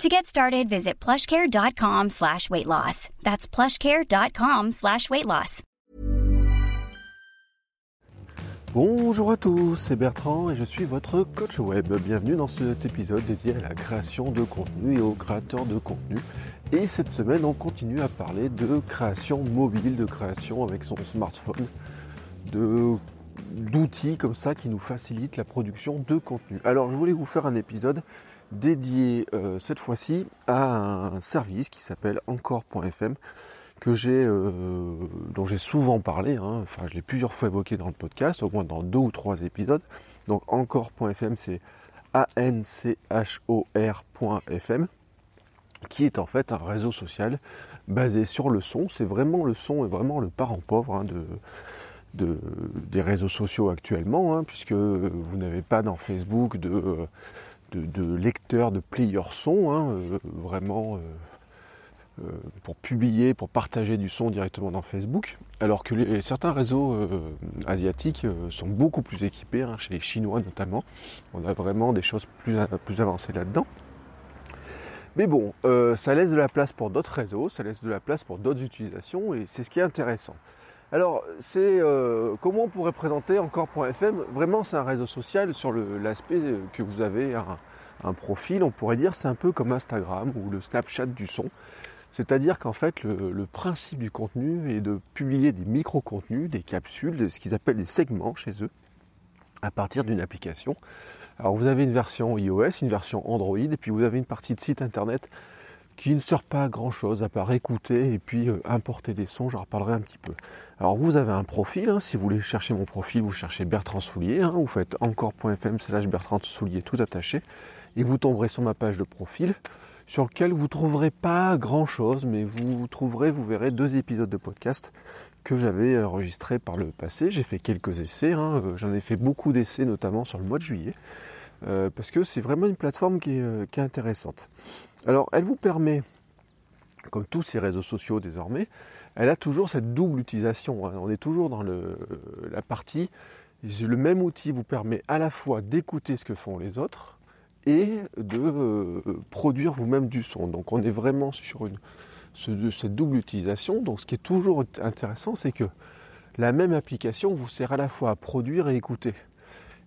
To get started, visit plushcare.com slash weight loss. That's plushcare.com slash weight loss. Bonjour à tous, c'est Bertrand et je suis votre coach web. Bienvenue dans cet épisode dédié à la création de contenu et aux créateurs de contenu. Et cette semaine, on continue à parler de création mobile, de création avec son smartphone, de d'outils comme ça qui nous facilitent la production de contenu. Alors je voulais vous faire un épisode dédié euh, cette fois-ci à un service qui s'appelle encore.fm que j'ai euh, dont j'ai souvent parlé, hein. enfin je l'ai plusieurs fois évoqué dans le podcast, au moins dans deux ou trois épisodes. Donc encore.fm c'est A-N-C-H-O-R.fm qui est en fait un réseau social basé sur le son. C'est vraiment le son et vraiment le parent pauvre hein, de, de, des réseaux sociaux actuellement, hein, puisque vous n'avez pas dans Facebook de, de, lecteur, de player son, hein, euh, vraiment euh, euh, pour publier, pour partager du son directement dans Facebook, alors que certains réseaux asiatiques sont beaucoup plus équipés, hein, chez les Chinois notamment. On a vraiment des choses plus avancées là-dedans. Mais bon, ça laisse de la place pour d'autres réseaux, ça laisse de la place pour d'autres utilisations, et c'est ce qui est intéressant. Alors, c'est euh, comment on pourrait présenter encore.fm Vraiment, c'est un réseau social sur l'aspect que vous avez un, profil. On pourrait dire c'est un peu comme Instagram ou le Snapchat du son. C'est-à-dire qu'en fait, le, principe du contenu est de publier des micro-contenus, des capsules, ce qu'ils appellent des segments chez eux, à partir d'une application. Alors, vous avez une version iOS, une version Android, et puis vous avez une partie de site internet qui ne sert pas à grand chose à part écouter et puis euh, importer des sons, j'en reparlerai un petit peu. Alors vous avez un profil, hein, si vous voulez chercher mon profil, vous cherchez Bertrand Soulier, hein, vous faites encore.fm slash Bertrand Soulier tout attaché, et vous tomberez sur ma page de profil, sur lequel vous trouverez pas grand chose, mais vous trouverez, vous verrez deux épisodes de podcast que j'avais enregistrés par le passé. J'ai fait quelques essais, hein, euh, j'en ai fait beaucoup d'essais notamment sur le mois de juillet. Euh, parce que c'est vraiment une plateforme qui est, intéressante. Alors, elle vous permet, comme tous ces réseaux sociaux désormais, elle a toujours cette double utilisation. Hein. On est toujours dans la partie, le même outil vous permet à la fois d'écouter ce que font les autres et de euh, produire vous-même du son. Donc on est vraiment sur cette double utilisation. Donc ce qui est toujours intéressant, c'est que la même application vous sert à la fois à produire et écouter.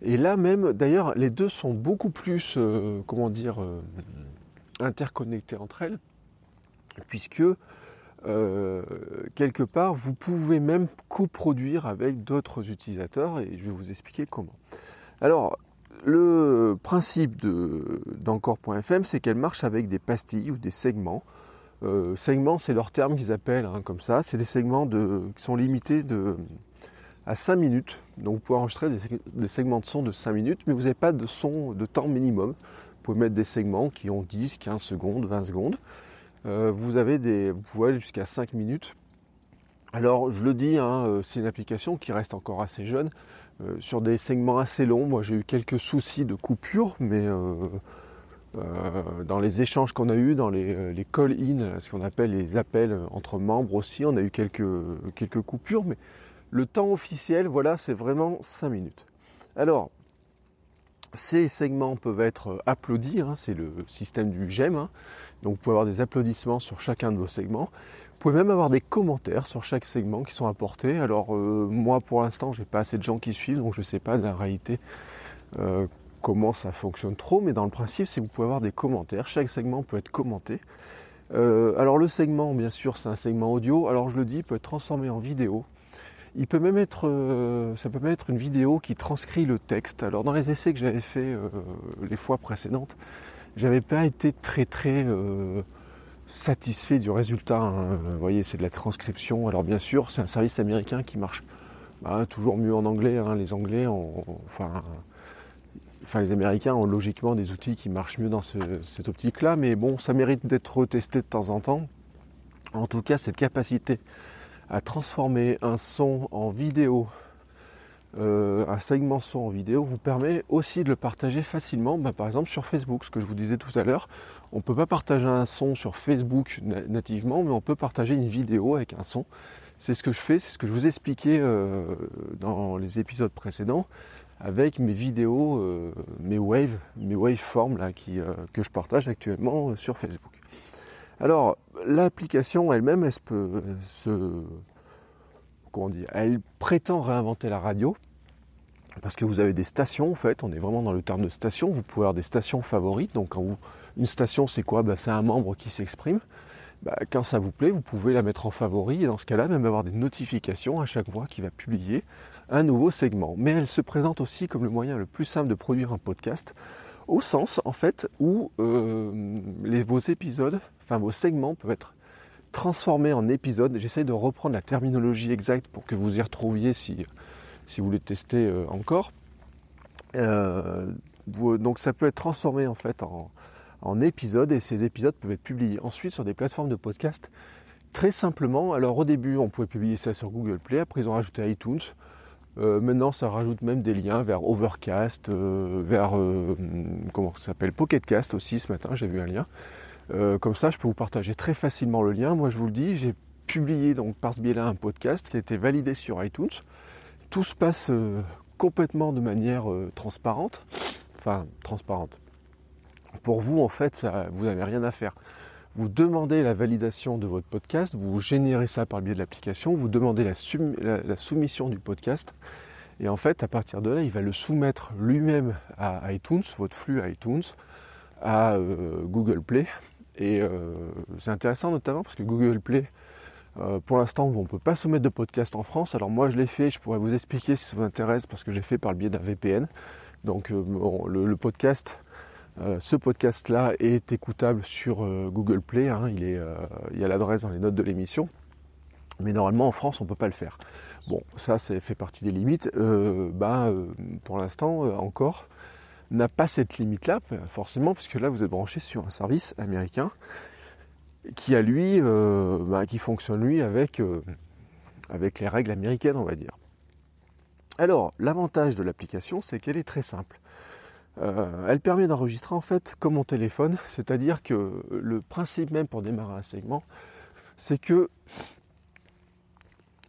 Et là même, d'ailleurs, les deux sont beaucoup plus, euh, comment dire, euh, interconnectés entre elles, puisque euh, quelque part, vous pouvez même coproduire avec d'autres utilisateurs, et je vais vous expliquer comment. Alors, le principe d'encore.fm, c'est qu'elle marche avec des pastilles ou des segments. segments, c'est leur terme qu'ils appellent hein, comme ça. C'est des segments de, qui sont limités de, à 5 minutes. Donc vous pouvez enregistrer des, segments de son de 5 minutes, mais vous n'avez pas de son de temps minimum. Vous pouvez mettre des segments qui ont 10, 15 secondes, 20 secondes. Euh, vous, avez des, vous pouvez aller jusqu'à 5 minutes. Alors je le dis, hein, euh, c'est une application qui reste encore assez jeune. Euh, sur des segments assez longs, moi j'ai eu quelques soucis de coupure, mais dans les échanges qu'on a eus, dans les, les call-in, ce qu'on appelle les appels entre membres aussi, on a eu quelques, quelques coupures, mais le temps officiel, voilà, c'est vraiment 5 minutes. Alors, ces segments peuvent être applaudis, hein, c'est le système du j'aime. Hein. donc vous pouvez avoir des applaudissements sur chacun de vos segments. Vous pouvez même avoir des commentaires sur chaque segment qui sont apportés. Alors euh, moi pour l'instant j'ai pas assez de gens qui suivent, donc je ne sais pas la réalité euh, comment ça fonctionne trop, mais dans le principe c'est que vous pouvez avoir des commentaires. Chaque segment peut être commenté. Euh, alors le segment bien sûr c'est un segment audio, alors je le dis, peut être transformé en vidéo. Il peut même être, euh, ça peut même être une vidéo qui transcrit le texte. Alors dans les essais que j'avais fait euh, les fois précédentes, j'avais pas été très très euh, satisfait du résultat. Hein. Vous voyez, c'est de la transcription. Alors bien sûr, c'est un service américain qui marche bah, toujours mieux en anglais. Hein. Les Anglais, enfin, enfin les Américains ont logiquement des outils qui marchent mieux dans cette optique-là. Mais bon, ça mérite d'être retesté de temps en temps. En tout cas, cette capacité à transformer un son en vidéo, euh, un segment son en vidéo, vous permet aussi de le partager facilement, bah, par exemple sur Facebook, ce que je vous disais tout à l'heure. On ne peut pas partager un son sur Facebook nativement, mais on peut partager une vidéo avec un son. C'est ce que je fais, c'est ce que je vous expliquais euh, dans les épisodes précédents avec mes vidéos, euh, mes waves, mes waveforms là, qui, que je partage actuellement sur Facebook. Alors, l'application elle-même, elle peut se. Comment Elle prétend réinventer la radio. Parce que vous avez des stations, en fait, on est vraiment dans le terme de station. Vous pouvez avoir des stations favorites. Donc, quand vous, une station, c'est quoi? Bah, C'est un membre qui s'exprime. Bah, quand ça vous plaît, vous pouvez la mettre en favori et dans ce cas-là, même avoir des notifications à chaque fois qui va publier un nouveau segment. Mais elle se présente aussi comme le moyen le plus simple de produire un podcast au sens en fait où euh, vos épisodes, enfin vos segments peuvent être transformés en épisodes. J'essaie de reprendre la terminologie exacte pour que vous y retrouviez si, si vous les testez euh, encore. Euh, donc ça peut être transformé en fait en, en épisodes et ces épisodes peuvent être publiés ensuite sur des plateformes de podcast très simplement. Alors au début on pouvait publier ça sur Google Play, après ils ont rajouté iTunes. Euh, maintenant, ça rajoute même des liens vers Overcast, euh, vers euh, comment ça s'appelle Pocketcast aussi. Ce matin, j'ai vu un lien. comme ça, je peux vous partager très facilement le lien. Moi, je vous le dis, j'ai publié donc par ce biais-là un podcast qui a été validé sur iTunes. Tout se passe complètement de manière transparente, enfin transparente. Pour vous, en fait, vous n'avez rien à faire vous demandez la validation de votre podcast, vous générez ça par le biais de l'application, vous demandez la, soumission du podcast, et en fait, à partir de là, il va le soumettre lui-même à iTunes, votre flux iTunes, à euh, Google Play. Et euh, c'est intéressant notamment parce que Google Play, euh, pour l'instant, on ne peut pas soumettre de podcast en France. Alors moi, je l'ai fait, je pourrais vous expliquer si ça vous intéresse parce que j'ai fait par le biais d'un VPN. Donc le, podcast euh, ce podcast-là est écoutable sur euh, Google Play, hein. euh, il, y a l'adresse dans les notes de l'émission, mais normalement en France on ne peut pas le faire. Bon, ça, ça fait partie des limites. bah, pour l'instant encore, n'a pas cette limite-là, forcément, puisque là vous êtes branché sur un service américain qui lui, bah, qui fonctionne lui avec, avec les règles américaines, on va dire. Alors, l'avantage de l'application, c'est qu'elle est très simple. Euh, elle permet d'enregistrer en fait comme mon téléphone, c'est-à-dire que le principe même pour démarrer un segment, c'est que,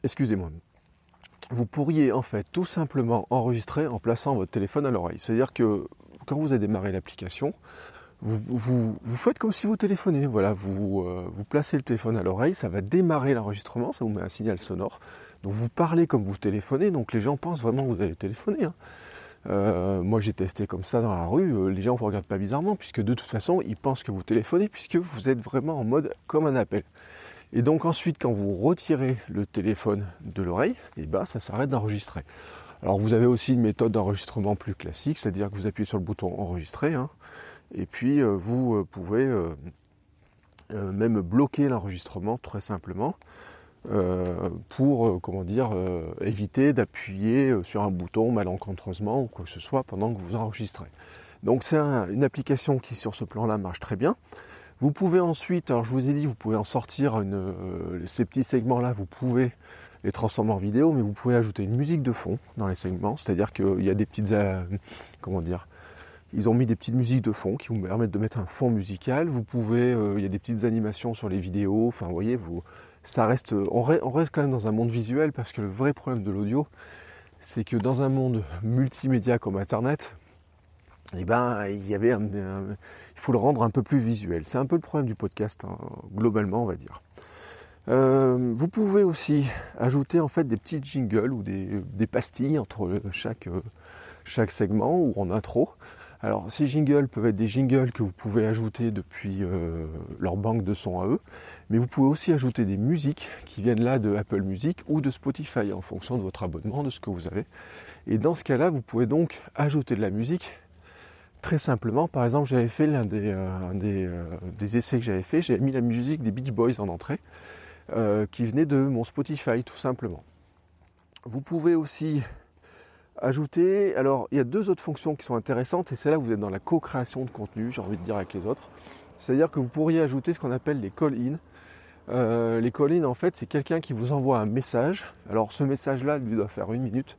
excusez-moi, vous pourriez en fait tout simplement enregistrer en plaçant votre téléphone à l'oreille. C'est-à-dire que quand vous avez démarré l'application, vous, faites comme si vous téléphonez. Voilà, vous, euh, vous placez le téléphone à l'oreille, ça va démarrer l'enregistrement, ça vous met un signal sonore. Donc vous parlez comme vous téléphonez, donc les gens pensent vraiment que vous allez téléphoner. Hein. Euh, moi j'ai testé comme ça dans la rue, euh, les gens ne vous regardent pas bizarrement puisque de toute façon ils pensent que vous téléphonez puisque vous êtes vraiment en mode comme un appel. Et donc ensuite quand vous retirez le téléphone de l'oreille, eh ben, ça s'arrête d'enregistrer. Alors vous avez aussi une méthode d'enregistrement plus classique, c'est-à-dire que vous appuyez sur le bouton enregistrer hein, et puis euh, vous pouvez même bloquer l'enregistrement très simplement. Euh, pour euh, comment dire euh, éviter d'appuyer sur un bouton malencontreusement ou quoi que ce soit pendant que vous enregistrez. Donc c'est une application qui sur ce plan-là marche très bien. Vous pouvez ensuite, alors je vous ai dit, vous pouvez en sortir ces petits segments-là, vous pouvez les transformer en vidéo, mais vous pouvez ajouter une musique de fond dans les segments, c'est-à-dire qu'il y a des petites, comment dire, ils ont mis des petites musiques de fond qui vous permettent de mettre un fond musical. Vous pouvez, il y a des petites animations sur les vidéos. Enfin, vous voyez, vous, ça reste, on reste quand même dans un monde visuel parce que le vrai problème de l'audio, c'est que dans un monde multimédia comme Internet, eh ben, il faut le rendre un peu plus visuel. C'est un peu le problème du podcast, hein, globalement, on va dire. Euh, vous pouvez aussi ajouter en fait des petits jingles ou des, des pastilles entre chaque, chaque segment ou en intro. Alors ces jingles peuvent être des jingles que vous pouvez ajouter depuis euh, leur banque de sons à eux, mais vous pouvez aussi ajouter des musiques qui viennent là de Apple Music ou de Spotify en fonction de votre abonnement, de ce que vous avez. Et dans ce cas-là, vous pouvez donc ajouter de la musique très simplement. Par exemple, j'avais fait l'un des, euh, euh, des, essais que j'avais fait, j'avais mis la musique des Beach Boys en entrée, qui venait de mon Spotify tout simplement. Vous pouvez aussi Ajouter, alors il y a deux autres fonctions qui sont intéressantes et c'est là où vous êtes dans la co-création de contenu, j'ai envie de dire avec les autres. C'est-à-dire que vous pourriez ajouter ce qu'on appelle les call-in. Euh, les call en fait, c'est quelqu'un qui vous envoie un message. Alors, ce message-là, lui doit faire une minute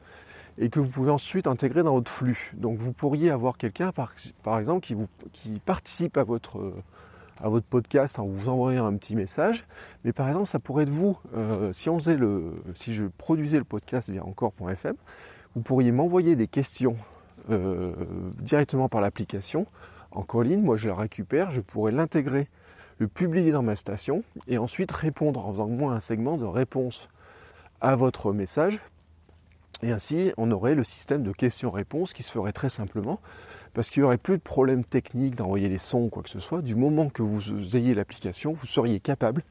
et que vous pouvez ensuite intégrer dans votre flux. Donc, vous pourriez avoir quelqu'un, par, exemple, qui, vous, qui participe à votre, à votre podcast en vous envoyant un petit message. Mais par exemple, ça pourrait être vous. Euh, si, on faisait le, si je produisais le podcast via encore.fm, vous pourriez m'envoyer des questions euh, directement par l'application en call Moi, je la récupère, je pourrais l'intégrer le publier dans ma station et ensuite répondre en faisant moi un segment de réponse à votre message. Et ainsi, on aurait le système de questions-réponses qui se ferait très simplement parce qu'il n'y aurait plus de problème technique d'envoyer les sons ou quoi que ce soit. Du moment que vous ayez l'application, vous seriez capable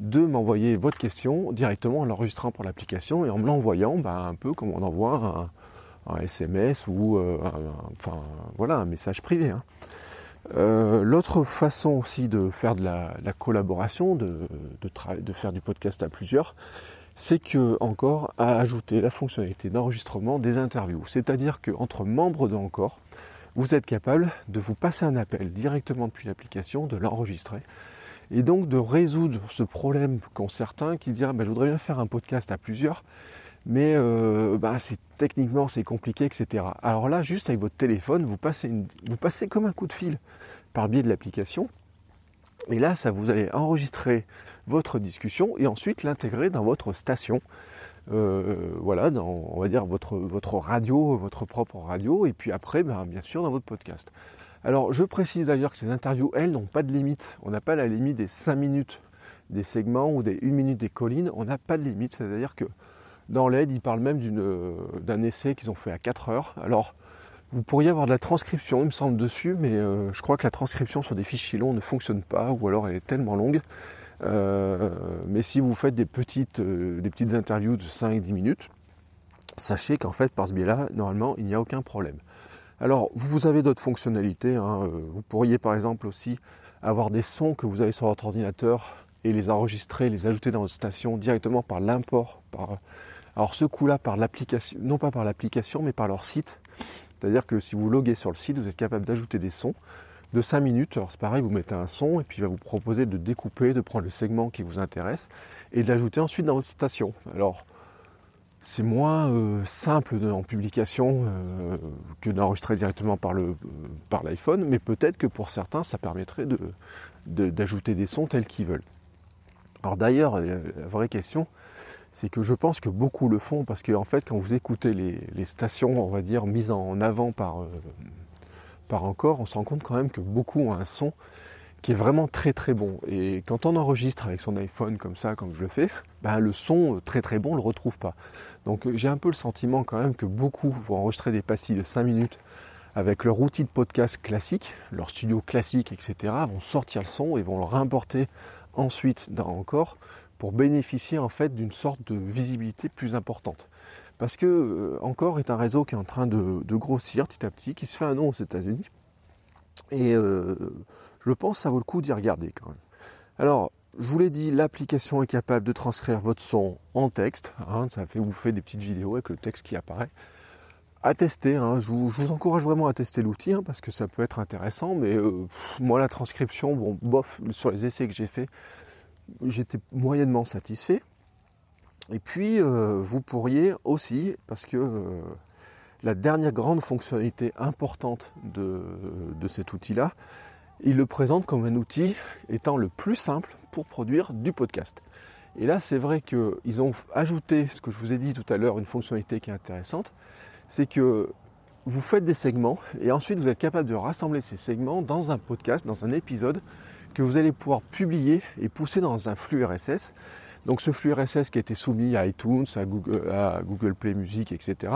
de m'envoyer votre question directement en l'enregistrant pour l'application et en me l'envoyant ben, un peu comme on envoie un, SMS ou euh, enfin, voilà, un message privé. Hein. Euh, l'autre façon aussi de faire de la, collaboration, de, de, faire du podcast à plusieurs, c'est que encore à ajouter la fonctionnalité d'enregistrement des interviews. C'est-à-dire qu'entre membres de Encore, vous êtes capable de vous passer un appel directement depuis l'application, de l'enregistrer, et donc de résoudre ce problème qu'ont certains qui disent bah, je voudrais bien faire un podcast à plusieurs, mais euh, bah, c'est techniquement c'est compliqué, etc. Alors là, juste avec votre téléphone, vous passez, vous passez comme un coup de fil par biais de l'application, et là, ça vous allez enregistrer votre discussion et ensuite l'intégrer dans votre station. Euh, voilà, dans, on va dire votre, votre radio, votre propre radio, et puis après, ben, bien sûr, dans votre podcast. Alors, je précise d'ailleurs que ces interviews, elles, n'ont pas de limite. On n'a pas la limite des 5 minutes des segments ou des 1 minute des collines. On n'a pas de limite. C'est-à-dire que dans l'aide, ils parlent même euh, d'un essai qu'ils ont fait à 4 heures. Alors, vous pourriez avoir de la transcription, il me semble, dessus, mais euh, je crois que la transcription sur des fichiers longs ne fonctionne pas, ou alors elle est tellement longue. Euh, mais si vous faites des petites, des petites interviews de 5-10 minutes, sachez qu'en fait, par ce biais-là, normalement, il n'y a aucun problème. Alors, vous avez d'autres fonctionnalités. Hein. Vous pourriez, par exemple, aussi avoir des sons que vous avez sur votre ordinateur et les enregistrer, les ajouter dans votre station directement par l'import, par alors ce coup-là par l'application, non pas par l'application, mais par leur site. C'est-à-dire que si vous loguez sur le site, vous êtes capable d'ajouter des sons de 5 minutes. Alors c'est pareil, vous mettez un son et puis il va vous proposer de découper, de prendre le segment qui vous intéresse et de l'ajouter ensuite dans votre station. C'est moins euh, simple en publication euh, que d'enregistrer directement par le par l'iPhone, mais peut-être que pour certains ça permettrait d'ajouter des sons tels qu'ils veulent. Alors d'ailleurs, la vraie question, c'est que je pense que beaucoup le font parce que en fait quand vous écoutez les, stations, on va dire, mises en avant par, euh, par encore, on se rend compte quand même que beaucoup ont un son qui est vraiment très très bon. Et quand on enregistre avec son iPhone comme ça, comme je le fais, ben, le son très très bon, on ne le retrouve pas. Donc j'ai un peu le sentiment quand même que beaucoup vont enregistrer des pastilles de 5 minutes avec leur outil de podcast classique, leur studio classique, etc., vont sortir le son et vont le réimporter ensuite dans encore pour bénéficier en fait d'une sorte de visibilité plus importante. Parce que euh, encore est un réseau qui est en train de, grossir petit à petit, qui se fait un nom aux États-Unis. Et euh, je pense que ça vaut le coup d'y regarder quand même. Alors, je vous l'ai dit, l'application est capable de transcrire votre son en texte. Hein, ça fait, vous fait des petites vidéos avec le texte qui apparaît. À tester, hein, je, vous, encourage vraiment à tester l'outil hein, parce que ça peut être intéressant. Mais euh, moi, la transcription, bon, bof, sur les essais que j'ai faits, j'étais moyennement satisfait. Et puis, euh, vous pourriez aussi, parce que la dernière grande fonctionnalité importante de, cet outil-là, il le présente comme un outil étant le plus simple pour produire du podcast. Et là, c'est vrai qu'ils ont ajouté, ce que je vous ai dit tout à l'heure, une fonctionnalité qui est intéressante, c'est que vous faites des segments et ensuite vous êtes capable de rassembler ces segments dans un podcast, dans un épisode que vous allez pouvoir publier et pousser dans un flux RSS. Donc ce flux RSS qui a été soumis à iTunes, à Google, à Google Play Music, etc.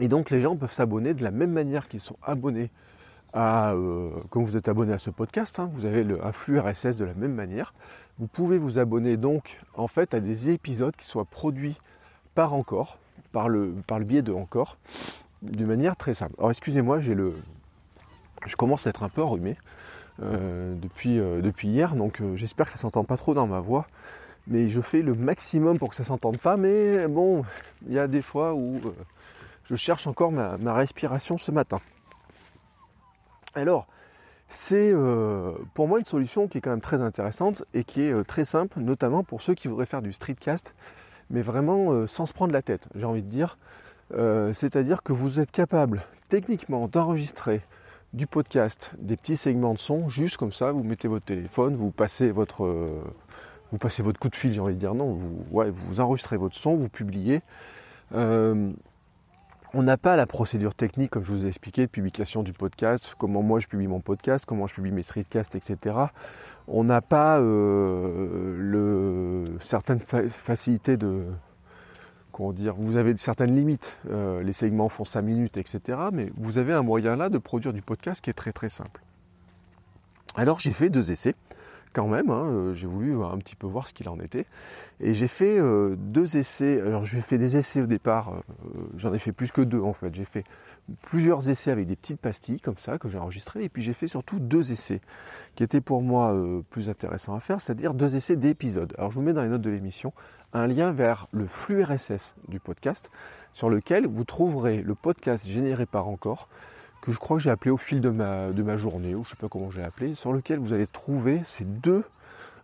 Et donc les gens peuvent s'abonner de la même manière qu'ils sont abonnés à, euh, comme vous êtes abonné à ce podcast, hein, vous avez le, un RSS de la même manière. Vous pouvez vous abonner donc en fait à des épisodes qui soient produits par Encore, par le, par le biais de Encore, d'une manière très simple. Alors excusez-moi, j'ai le, je commence à être un peu enrhumé. Euh, depuis, euh, depuis hier, donc euh, j'espère que ça s'entend pas trop dans ma voix. Mais je fais le maximum pour que ça s'entende pas, mais bon, il y a des fois où je cherche encore ma, respiration ce matin. Alors, c'est pour moi une solution qui est quand même très intéressante et qui est très simple, notamment pour ceux qui voudraient faire du streetcast, mais vraiment sans se prendre la tête, j'ai envie de dire. C'est-à-dire que vous êtes capable techniquement d'enregistrer du podcast, des petits segments de son, juste comme ça, vous mettez votre téléphone, vous passez votre, vous passez votre coup de fil, j'ai envie de dire non, vous, ouais, vous enregistrez votre son, vous publiez. On n'a pas la procédure technique, comme je vous ai expliqué, de publication du podcast, comment moi je publie mon podcast, comment je publie mes streetcasts, etc. On n'a pas euh, certaines facilités de, comment dire, vous avez certaines limites. Euh, les segments font 5 minutes, etc. Mais vous avez un moyen là de produire du podcast qui est très très simple. Alors j'ai fait deux essais quand même, hein, euh, j'ai voulu un petit peu voir ce qu'il en était. Et j'ai fait euh, deux essais, alors j'ai fait des essais au départ, euh, j'en ai fait plus que deux en fait, j'ai fait plusieurs essais avec des petites pastilles comme ça que j'ai enregistrées, et puis j'ai fait surtout deux essais qui étaient pour moi plus intéressants à faire, c'est-à-dire deux essais d'épisodes. Alors je vous mets dans les notes de l'émission un lien vers le flux RSS du podcast, sur lequel vous trouverez le podcast généré par encore, que je crois que j'ai appelé au fil de ma, journée, ou je ne sais pas comment j'ai appelé, sur lequel vous allez trouver ces deux,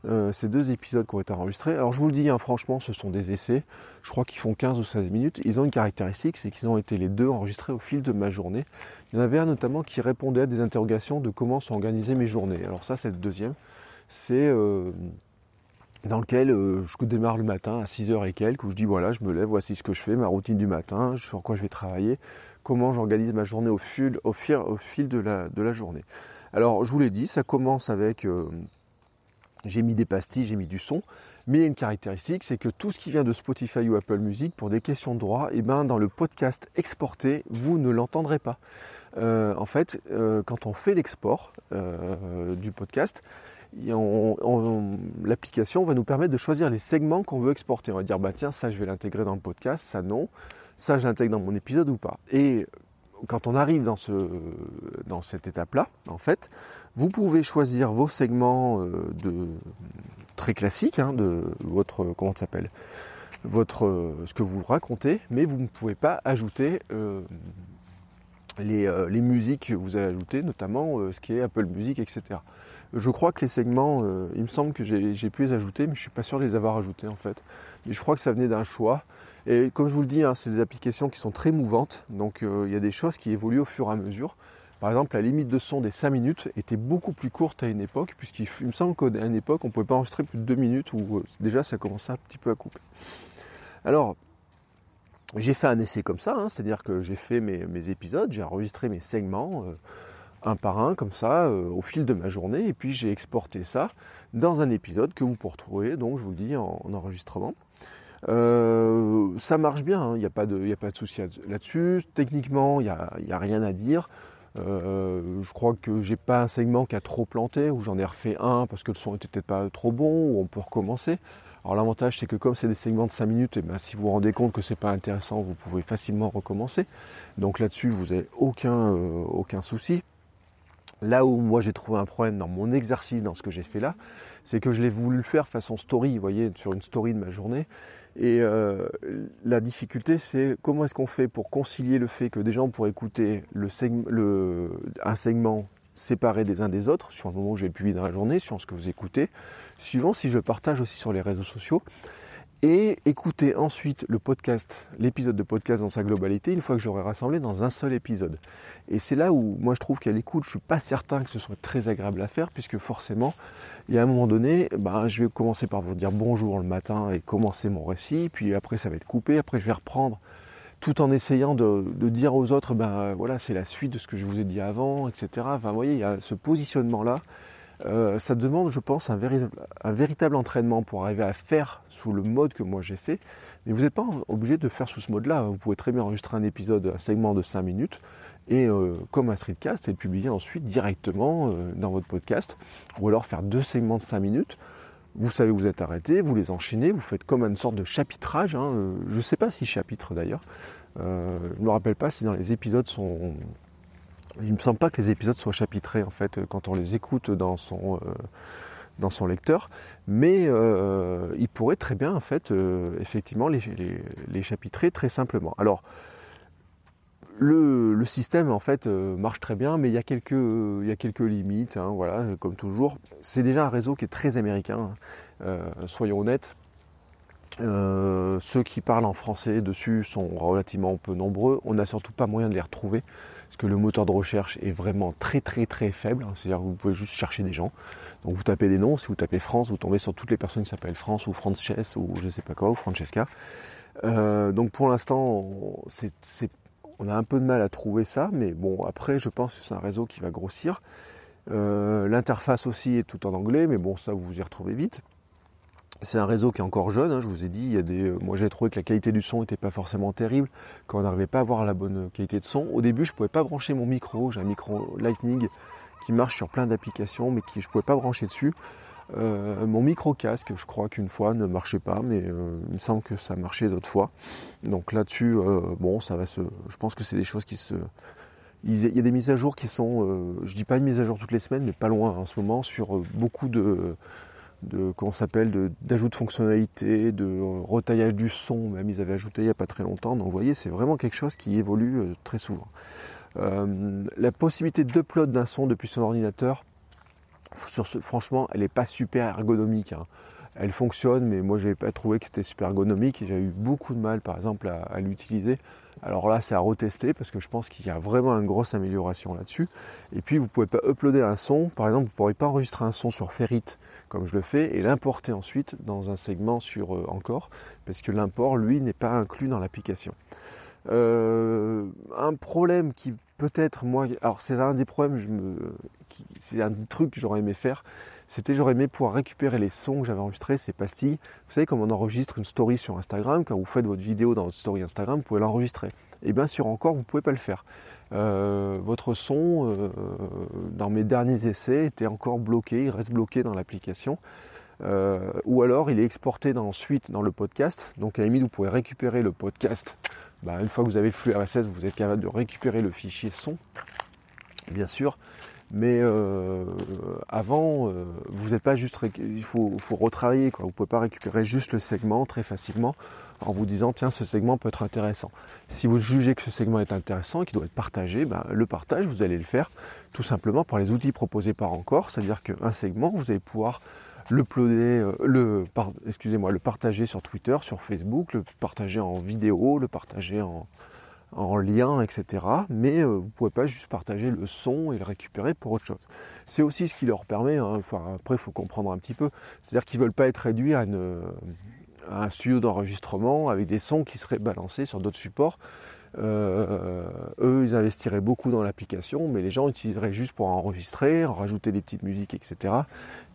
euh, épisodes qui ont été enregistrés. Alors je vous le dis, hein, franchement, ce sont des essais, je crois qu'ils font 15 ou 16 minutes. Ils ont une caractéristique, c'est qu'ils ont été les deux enregistrés au fil de ma journée. Il y en avait un notamment qui répondait à des interrogations de comment sont organisées mes journées. Alors ça, c'est le deuxième. C'est... Euh, dans lequel euh, je démarre le matin à 6h et quelques, où je dis voilà, je me lève, voici ce que je fais, ma routine du matin, sur quoi je vais travailler, comment j'organise ma journée au fil, au fil, de, la, journée. Alors, je vous l'ai dit, ça commence avec. Euh, j'ai mis des pastilles, j'ai mis du son, mais il y a une caractéristique, c'est que tout ce qui vient de Spotify ou Apple Music, pour des questions de droit, et eh ben, dans le podcast exporté, vous ne l'entendrez pas. Euh, en fait, euh, quand on fait l'export du podcast, l'application va nous permettre de choisir les segments qu'on veut exporter. On va dire, bah tiens, ça je vais l'intégrer dans le podcast, ça non ça j'intègre dans mon épisode ou pas. Et quand on arrive dans, ce, dans cette étape-là, en fait, vous pouvez choisir vos segments euh, de, très classiques hein, de votre comment ça s'appelle votre ce que vous racontez, mais vous ne pouvez pas ajouter euh, les, euh, les, musiques que vous avez ajoutées, notamment ce qui est Apple Music, etc. Je crois que les segments, il me semble que j'ai pu les ajouter, mais je suis pas sûr de les avoir ajoutés en fait. Mais je crois que ça venait d'un choix. Et comme je vous le dis, hein, c'est des applications qui sont très mouvantes, donc euh, il y a des choses qui évoluent au fur et à mesure. Par exemple, la limite de son des 5 minutes était beaucoup plus courte à une époque, puisqu'il me semble qu'à une époque, on ne pouvait pas enregistrer plus de 2 minutes, où euh, déjà ça commençait un petit peu à couper. Alors, j'ai fait un essai comme ça, hein, c'est-à-dire que j'ai fait mes, épisodes, j'ai enregistré mes segments euh, un par un comme ça au fil de ma journée, et puis j'ai exporté ça dans un épisode que vous pourrez retrouver, donc je vous le dis, en enregistrement. Euh, ça marche bien, il hein, n'y a pas de, a pas de souci là-dessus. Techniquement, il n'y a, a, rien à dire. Euh, je crois que j'ai pas un segment qui a trop planté, ou j'en ai refait un parce que le son était peut-être pas trop bon, ou on peut recommencer. Alors l'avantage c'est que comme c'est des segments de 5 minutes, eh ben, si vous vous rendez compte que c'est pas intéressant, vous pouvez facilement recommencer. Donc là-dessus, vous n'avez aucun, euh, aucun souci. Là où moi j'ai trouvé un problème dans mon exercice, dans ce que j'ai fait là, c'est que je l'ai voulu faire façon story, vous voyez, sur une story de ma journée. Et euh, la difficulté, c'est comment est-ce qu'on fait pour concilier le fait que des gens pourraient écouter le, un segment séparé des uns des autres, sur le moment où j'ai publié dans la journée, sur ce que vous écoutez, suivant si je partage aussi sur les réseaux sociaux, et écouter ensuite le podcast, l'épisode de podcast dans sa globalité, une fois que j'aurai rassemblé dans un seul épisode. Et c'est là où moi je trouve qu'à l'écoute, je suis pas certain que ce soit très agréable à faire, puisque forcément, il y a un moment donné, ben, je vais commencer par vous dire bonjour le matin et commencer mon récit, puis après ça va être coupé, après je vais reprendre tout en essayant de, dire aux autres, ben voilà, c'est la suite de ce que je vous ai dit avant, etc. Enfin, vous voyez, il y a ce positionnement-là euh, ça demande, je pense, un, véritable entraînement pour arriver à faire sous le mode que moi j'ai fait. Mais vous n'êtes pas obligé de faire sous ce mode-là. Vous pouvez très bien enregistrer un épisode, un segment de 5 minutes, et euh, comme un streetcast, et le publier ensuite directement euh, dans votre podcast. Ou alors faire deux segments de 5 minutes. Vous savez vous êtes arrêté, vous les enchaînez, vous faites comme une sorte de chapitrage. Hein. Je ne sais pas si chapitre d'ailleurs. je ne me rappelle pas si dans les épisodes sont il me semble pas que les épisodes soient chapitrés en fait quand on les écoute dans son euh, dans son lecteur, mais euh, il pourrait très bien en fait euh, effectivement les, chapitrer très simplement. Alors le, système en fait marche très bien, mais il y a quelques, il y a quelques limites, hein, voilà, comme toujours. C'est déjà un réseau qui est très américain, hein. soyons honnêtes. ceux qui parlent en français dessus sont relativement peu nombreux. On n'a surtout pas moyen de les retrouver parce que le moteur de recherche est vraiment très très très faible. Hein. C'est-à-dire que vous pouvez juste chercher des gens. Donc vous tapez des noms, si vous tapez France, vous tombez sur toutes les personnes qui s'appellent France ou Frances ou je sais pas quoi, ou Francesca. Euh, donc pour l'instant, on a un peu de mal à trouver ça, mais bon, après, je pense que c'est un réseau qui va grossir. Euh, l'interface aussi est tout en anglais, mais bon, ça, vous vous y retrouvez vite. C'est un réseau qui est encore jeune, hein, je vous ai dit, il y a des, moi j'ai trouvé que la qualité du son n'était pas forcément terrible, quand on n'arrivait pas à avoir la bonne qualité de son. Au début, je ne pouvais pas brancher mon micro, j'ai un micro Lightning qui marche sur plein d'applications, mais qui je ne pouvais pas brancher dessus. Euh, mon micro casque, je crois qu'une fois ne marchait pas, mais euh, il me semble que ça marchait d'autres fois. Donc là-dessus, euh, bon, ça va se. Je pense que c'est des choses qui se. Il y a des mises à jour qui sont, je dis pas une mise à jour toutes les semaines, mais pas loin en ce moment sur beaucoup de, de comment s'appelle, d'ajout de, fonctionnalités, de retaillage du son. Même ils avaient ajouté il n'y a pas très longtemps. Donc vous voyez, c'est vraiment quelque chose qui évolue très souvent. la possibilité d'upload d'un son depuis son ordinateur, franchement, elle n'est pas super ergonomique. Hein. Elle fonctionne, mais moi, je n'avais pas trouvé que c'était super ergonomique j'ai eu beaucoup de mal, par exemple, à, l'utiliser. Alors là, c'est à retester parce que je pense qu'il y a vraiment une grosse amélioration là-dessus. Et puis, vous ne pouvez pas uploader un son. Par exemple, vous ne pourrez pas enregistrer un son sur Ferrit comme je le fais et l'importer ensuite dans un segment sur euh, Encore parce que l'import, lui, n'est pas inclus dans l'application. Euh, un problème qui peut-être moi, alors c'est un des problèmes, c'est un truc que j'aurais aimé faire, c'était j'aurais aimé pouvoir récupérer les sons que j'avais enregistrés, ces pastilles. Vous savez comme on enregistre une story sur Instagram, quand vous faites votre vidéo dans votre story Instagram, vous pouvez l'enregistrer. Et bien sûr encore, vous ne pouvez pas le faire. Euh, votre son, euh, dans mes derniers essais, était encore bloqué, il reste bloqué dans l'application. ou alors il est exporté ensuite dans le podcast. Donc à la limite, vous pouvez récupérer le podcast bah, une fois que vous avez le flux RSS, vous êtes capable de récupérer le fichier son, bien sûr. Mais euh, avant, euh, vous n'êtes pas juste, il faut, retravailler. Vous ne pouvez pas récupérer juste le segment très facilement en vous disant tiens ce segment peut être intéressant. Si vous jugez que ce segment est intéressant et qu'il doit être partagé, ben, le partage vous allez le faire tout simplement par les outils proposés par Encore, c'est-à-dire qu'un segment vous allez pouvoir le euh, le, excusez-moi, le partager sur Twitter, sur Facebook, le partager en vidéo, le partager en, lien, etc. Mais euh, vous ne pouvez pas juste partager le son et le récupérer pour autre chose. C'est aussi ce qui leur permet, hein, après il faut comprendre un petit peu, c'est-à-dire qu'ils ne veulent pas être réduits à, à un studio d'enregistrement avec des sons qui seraient balancés sur d'autres supports. Euh, eux, ils investiraient beaucoup dans l'application, mais les gens utiliseraient juste pour enregistrer, rajouter des petites musiques, etc.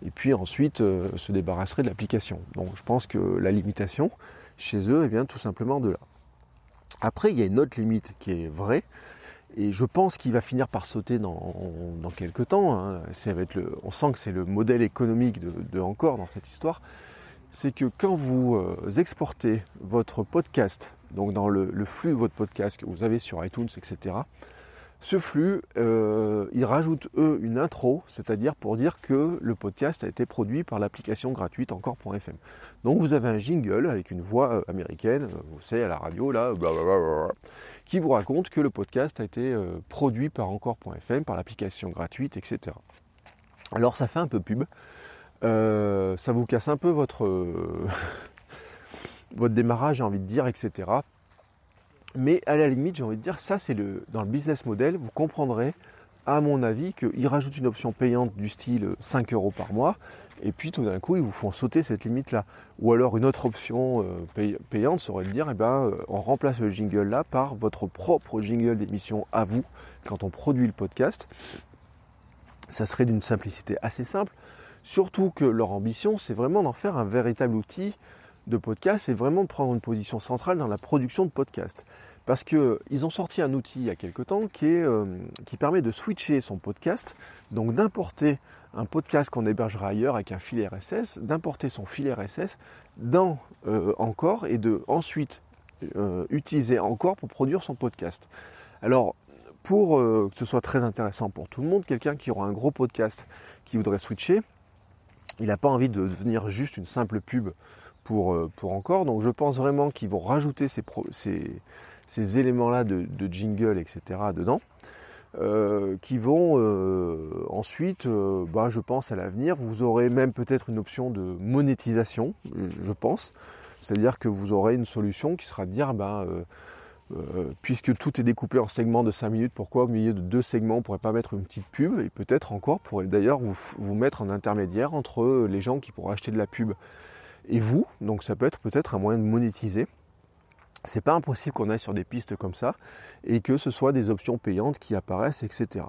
Et puis ensuite euh, se débarrasseraient de l'application. Donc je pense que la limitation chez eux, vient tout simplement de là. Après, il y a une autre limite qui est vraie, et je pense qu'il va finir par sauter dans, quelques temps. Hein. on sent que c'est le modèle économique de, encore dans cette histoire. C'est que quand vous euh, exportez votre podcast donc dans le, flux de votre podcast que vous avez sur iTunes, etc. Ce flux, euh, ils rajoutent eux une intro, c'est-à-dire pour dire que le podcast a été produit par l'application gratuite encore.fm. Donc vous avez un jingle avec une voix euh, américaine, vous savez à la radio là, qui vous raconte que le podcast a été produit par encore.fm, par l'application gratuite, etc. Alors ça fait un peu pub, ça vous casse un peu votre votre démarrage, j'ai envie de dire, etc. Mais à la limite, j'ai envie de dire, ça c'est le dans le business model, vous comprendrez, à mon avis, qu'ils rajoutent une option payante du style 5 euros par mois, et puis tout d'un coup, ils vous font sauter cette limite-là. Ou alors une autre option euh, payante serait de dire, eh ben, euh, on remplace le jingle-là par votre propre jingle d'émission à vous, quand on produit le podcast. Ça serait d'une simplicité assez simple, surtout que leur ambition, c'est vraiment d'en faire un véritable outil de podcast, c'est vraiment de prendre une position centrale dans la production de podcast. Parce qu'ils ont sorti un outil il y a quelque temps euh, qui permet de switcher son podcast, donc d'importer un podcast qu'on hébergera ailleurs avec un fil RSS, d'importer son fil RSS dans euh, Encore et de ensuite euh, utiliser Encore pour produire son podcast. Alors, pour que ce soit très intéressant pour tout le monde, quelqu'un qui aura un gros podcast qui voudrait switcher, il n'a pas envie de devenir juste une simple pub pour, euh, pour encore. Donc je pense vraiment qu'ils vont rajouter ces, ces éléments-là de, jingle, etc. dedans, euh, qui vont euh, ensuite, euh, bah, je pense à l'avenir, vous aurez même peut-être une option de monétisation, je pense. C'est-à-dire que vous aurez une solution qui sera de dire, ben, puisque tout est découpé en segments de 5 minutes, pourquoi au milieu de deux segments on ne pourrait pas mettre une petite pub et peut-être encore pourrait d'ailleurs vous, vous mettre en intermédiaire entre les gens qui pourraient acheter de la pub et vous. Donc ça peut être peut-être un moyen de monétiser. C'est pas impossible qu'on aille sur des pistes comme ça et que ce soit des options payantes qui apparaissent, etc.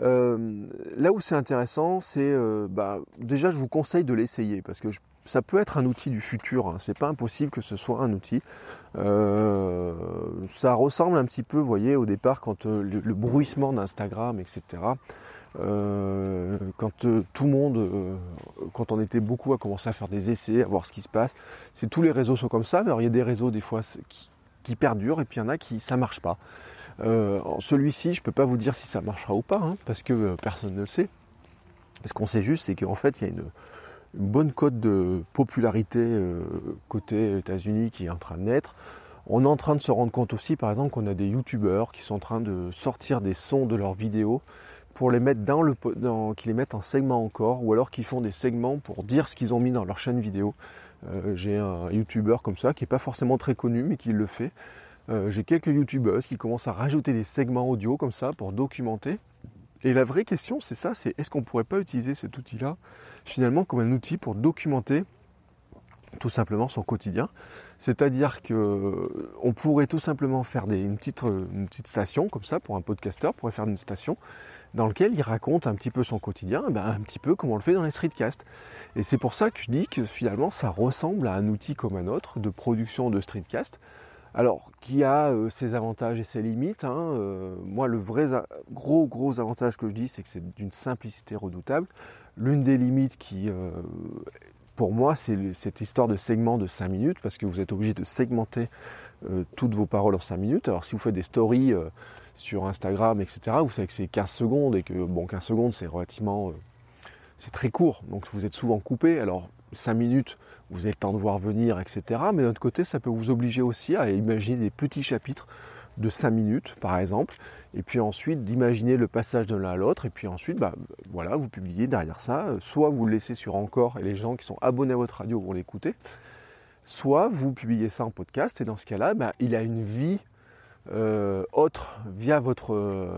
Euh, là où c'est intéressant, c'est euh, bah, déjà je vous conseille de l'essayer parce que ça peut être un outil du futur. Hein. C'est pas impossible que ce soit un outil. Euh, ça ressemble un petit peu, vous voyez, au départ quand le bruissement d'Instagram, etc. Euh, quand euh, tout le monde, euh, quand on était beaucoup à commencer à faire des essais, à voir ce qui se passe, c'est tous les réseaux sont comme ça, mais alors il y a des réseaux des fois qui, perdurent et puis il y en a qui ça marche pas. Celui-ci, je peux pas vous dire si ça marchera ou pas, hein, parce que personne ne le sait. Ce qu'on sait juste, c'est qu'en fait, il y a une, bonne cote de popularité côté États-Unis qui est en train de naître. On est en train de se rendre compte aussi, par exemple, qu'on a des youtubeurs qui sont en train de sortir des sons de leurs vidéos pour les mettre dans le dans, qui les mettent en segment encore ou alors qu'ils font des segments pour dire ce qu'ils ont mis dans leur chaîne vidéo. Euh, j'ai un youtubeur comme ça qui n'est pas forcément très connu mais qui le fait. Euh, j'ai quelques youtubeuses qui commencent à rajouter des segments audio comme ça pour documenter. Et la vraie question c'est ça, c'est est-ce qu'on ne pourrait pas utiliser cet outil-là finalement comme un outil pour documenter tout simplement son quotidien? C'est-à-dire que on pourrait tout simplement faire une, petite, une petite station comme ça pour un podcasteur, pourrait faire une station dans lequel il raconte un petit peu son quotidien, ben, un petit peu comme on le fait dans les streetcasts. Et c'est pour ça que je dis que finalement ça ressemble à un outil comme un autre de production de streetcast. Alors, qui a euh, ses avantages et ses limites. Hein, euh, moi, le vrai gros gros avantage que je dis, c'est que c'est d'une simplicité redoutable. L'une des limites qui, euh, pour moi, c'est cette histoire de segment de 5 minutes, parce que vous êtes obligé de segmenter toutes vos paroles en 5 minutes. Alors, si vous faites des stories sur Instagram, etc. Vous savez que c'est 15 secondes et que bon 15 secondes c'est relativement c'est très court, donc vous êtes souvent coupé. Alors 5 minutes, vous avez le temps de voir venir, etc. Mais d'un autre côté, ça peut vous obliger aussi à imaginer des petits chapitres de 5 minutes, par exemple, et puis ensuite d'imaginer le passage de l'un à l'autre, et puis ensuite, bah, voilà, vous publiez derrière ça, soit vous le laissez sur encore et les gens qui sont abonnés à votre radio vont l'écouter, soit vous publiez ça en podcast, et dans ce cas-là, bah, il a une vie euh, autre via, votre, euh,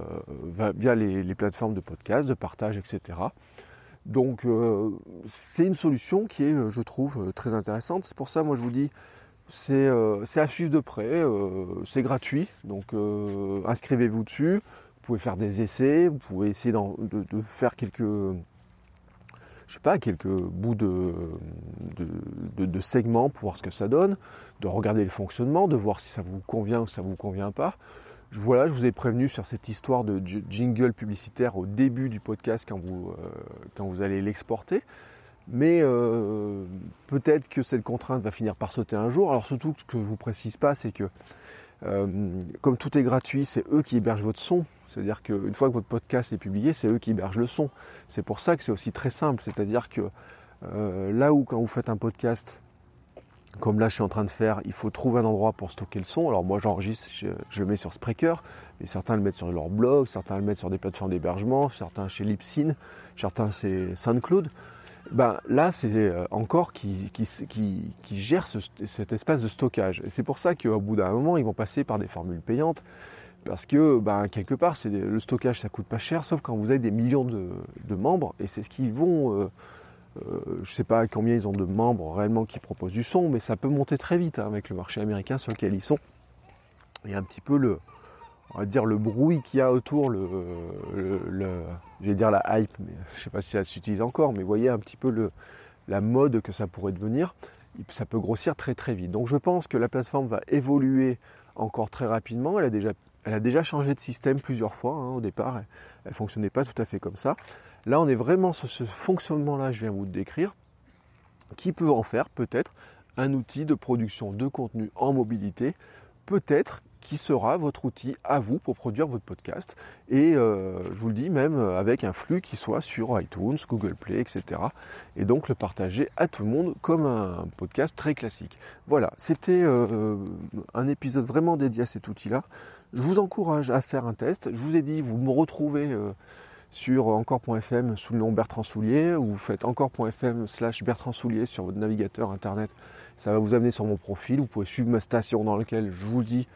via les, plateformes de podcast, de partage, etc. Donc euh, c'est une solution qui est, je trouve, très intéressante. C'est pour ça, moi, je vous dis, c'est à suivre de près, c'est gratuit, donc inscrivez-vous dessus. Vous pouvez faire des essais, vous pouvez essayer de, de, faire quelques, je sais pas, quelques bouts de, de, segments pour voir ce que ça donne, de regarder le fonctionnement, de voir si ça vous convient ou ça vous convient pas. Voilà, je vous ai prévenu sur cette histoire de jingle publicitaire au début du podcast quand vous, euh, allez l'exporter. Mais euh, peut-être que cette contrainte va finir par sauter un jour. Alors surtout, ce que je ne vous précise pas, c'est que euh, comme tout est gratuit, c'est eux qui hébergent votre son. C'est-à-dire qu'une fois que votre podcast est publié, c'est eux qui hébergent le son. C'est pour ça que c'est aussi très simple. C'est-à-dire que là où quand vous faites un podcast, comme là je suis en train de faire, il faut trouver un endroit pour stocker le son. Alors moi j'enregistre, je, le mets sur Spreaker, mais certains le mettent sur leur blog, certains le mettent sur des plateformes d'hébergement, certains chez Libsyn, certains c'est SoundCloud. Ben, là, c'est euh, encore qui, qui, gère cet espace de stockage. Et c'est pour ça qu'au bout d'un moment, ils vont passer par des formules payantes. Parce que ben, quelque part, le stockage, ça coûte pas cher, sauf quand vous avez des millions de, membres, et c'est ce qu'ils vont. Euh, euh, je ne sais pas combien ils ont de membres réellement qui proposent du son, mais ça peut monter très vite hein, avec le marché américain sur lequel ils sont. Et un petit peu le, on va dire le bruit qu'il y a autour, le, dire la hype, mais je ne sais pas si ça s'utilise encore, mais voyez un petit peu le, la mode que ça pourrait devenir, ça peut grossir très très vite. Donc je pense que la plateforme va évoluer encore très rapidement. Elle a déjà elle a déjà changé de système plusieurs fois. Hein, au départ, elle ne fonctionnait pas tout à fait comme ça. Là, on est vraiment sur ce fonctionnement-là, je viens vous décrire, qui peut en faire peut-être un outil de production de contenu en mobilité, peut-être qui sera votre outil à vous pour produire votre podcast. Et euh, je vous le dis, même avec un flux qui soit sur iTunes, Google Play, etc. Et donc le partager à tout le monde comme un podcast très classique. Voilà, c'était euh, un épisode vraiment dédié à cet outil-là. Je vous encourage à faire un test. Je vous ai dit, vous me retrouvez euh, sur encore.fm sous le nom Bertrand Soulier, ou vous faites encore.fm slash Bertrand Soulier sur votre navigateur internet. Ça va vous amener sur mon profil. Vous pouvez suivre ma station dans laquelle je vous dis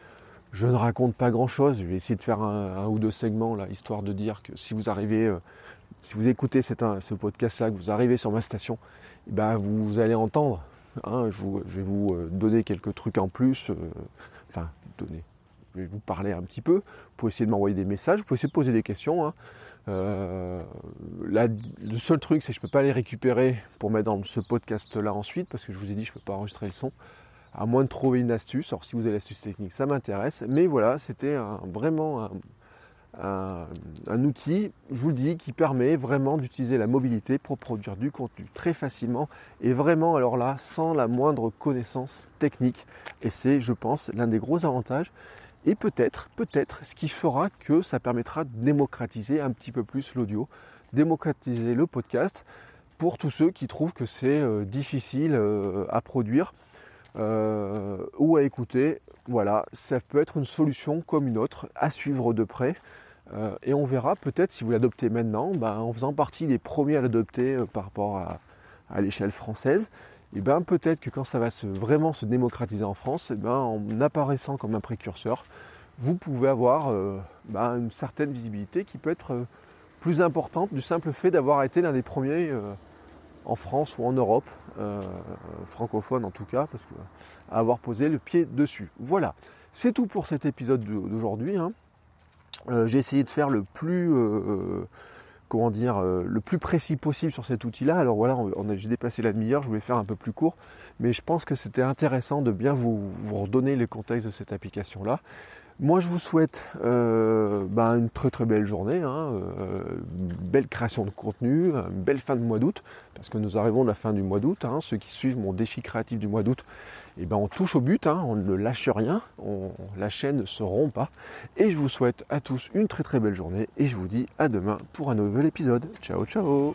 je ne raconte pas grand-chose. Je vais essayer de faire un, ou deux segments là, histoire de dire que si vous arrivez, euh, si vous écoutez ce podcast-là, que vous arrivez sur ma station, eh ben, vous, allez entendre. Hein, je, vais vous euh, donner quelques trucs en plus. Euh, enfin, donner. Je vais vous parler un petit peu. Vous pouvez essayer de m'envoyer des messages. Vous pouvez essayer de poser des questions. Hein. Le seul truc, c'est que je ne peux pas les récupérer pour mettre dans ce podcast-là ensuite, parce que je vous ai dit, je ne peux pas enregistrer le son à moins de trouver une astuce. Alors si vous avez l'astuce technique, ça m'intéresse. Mais voilà, c'était vraiment un, outil, je vous le dis, qui permet vraiment d'utiliser la mobilité pour produire du contenu très facilement et vraiment, alors là, sans la moindre connaissance technique. Et c'est, je pense, l'un des gros avantages. Et peut-être, peut-être, ce qui fera que ça permettra de démocratiser un petit peu plus l'audio, démocratiser le podcast pour tous ceux qui trouvent que c'est euh, difficile euh, à produire euh, ou à écouter. Voilà, ça peut être une solution comme une autre à suivre de près. Et on verra peut-être si vous l'adoptez maintenant, ben, en faisant partie des premiers à l'adopter par rapport à, l'échelle française, et ben peut-être que quand ça va se, vraiment se démocratiser en France, et ben, en apparaissant comme un précurseur, vous pouvez avoir ben, une certaine visibilité qui peut être plus importante du simple fait d'avoir été l'un des premiers en France ou en Europe, euh, francophone en tout cas, parce que avoir posé le pied dessus. Voilà, c'est tout pour cet épisode d'aujourd'hui. Hein. Euh, j'ai essayé de faire le plus, euh, comment dire, le plus précis possible sur cet outil-là. Alors voilà, j'ai dépassé la demi-heure, je voulais faire un peu plus court, mais je pense que c'était intéressant de bien vous, vous redonner le contexte de cette application-là. Moi, je vous souhaite euh, ben, une très très belle journée, hein, euh, belle création de contenu, une belle fin de mois d'août, parce que nous arrivons à la fin du mois d'août. Hein. ceux qui suivent mon défi créatif du mois d'août, eh ben, on touche au but, hein, on ne lâche rien, la chaîne ne se rompt pas. Et je vous souhaite à tous une très très belle journée, et je vous dis à demain pour un nouvel épisode. Ciao ciao